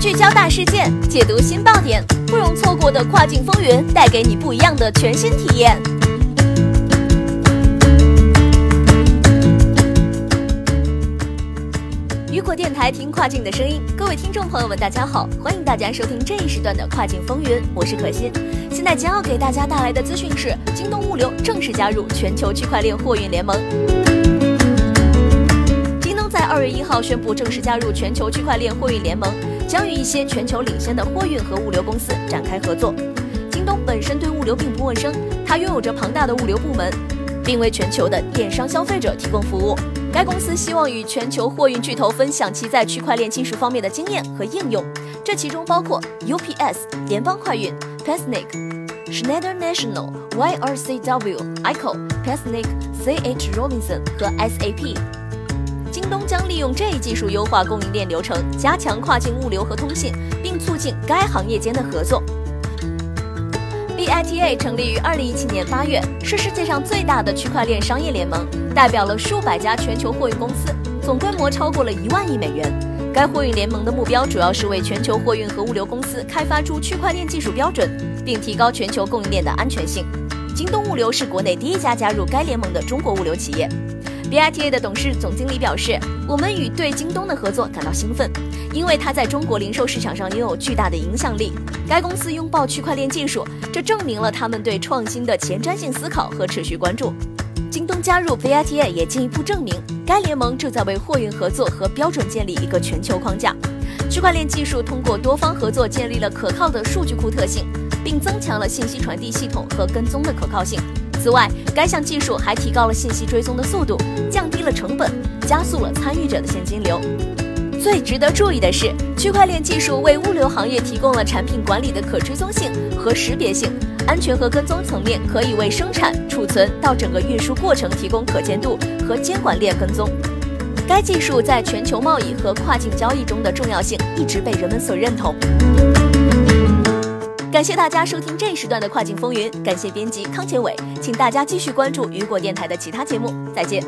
聚焦大事件，解读新爆点，不容错过的跨境风云，带给你不一样的全新体验。雨果电台听跨境的声音，各位听众朋友们，大家好，欢迎大家收听这一时段的跨境风云，我是可心。现在将要给大家带来的资讯是，京东物流正式加入全球区块链货运联盟。宣布正式加入全球区块链货运联盟，将与一些全球领先的货运和物流公司展开合作。京东本身对物流并不陌生，它拥有着庞大的物流部门，并为全球的电商消费者提供服务。该公司希望与全球货运巨头分享其在区块链技术方面的经验和应用，这其中包括 UPS、联邦快运、Panic、Schneider National、YRCW、ICO、Panic、CH Robinson 和 SAP。京东将利用这一技术优化供应链流程，加强跨境物流和通信，并促进该行业间的合作。BITA 成立于二零一七年八月，是世界上最大的区块链商业联盟，代表了数百家全球货运公司，总规模超过了一万亿美元。该货运联盟的目标主要是为全球货运和物流公司开发出区块链技术标准，并提高全球供应链的安全性。京东物流是国内第一家加入该联盟的中国物流企业。BITA 的董事总经理表示：“我们与对京东的合作感到兴奋，因为它在中国零售市场上拥有巨大的影响力。该公司拥抱区块链技术，这证明了他们对创新的前瞻性思考和持续关注。京东加入 BITA 也进一步证明，该联盟正在为货运合作和标准建立一个全球框架。区块链技术通过多方合作建立了可靠的数据库特性，并增强了信息传递系统和跟踪的可靠性。”此外，该项技术还提高了信息追踪的速度，降低了成本，加速了参与者的现金流。最值得注意的是，区块链技术为物流行业提供了产品管理的可追踪性和识别性，安全和跟踪层面可以为生产、储存到整个运输过程提供可见度和监管链跟踪。该技术在全球贸易和跨境交易中的重要性一直被人们所认同。感谢大家收听这一时段的跨境风云，感谢编辑康杰伟，请大家继续关注雨果电台的其他节目，再见。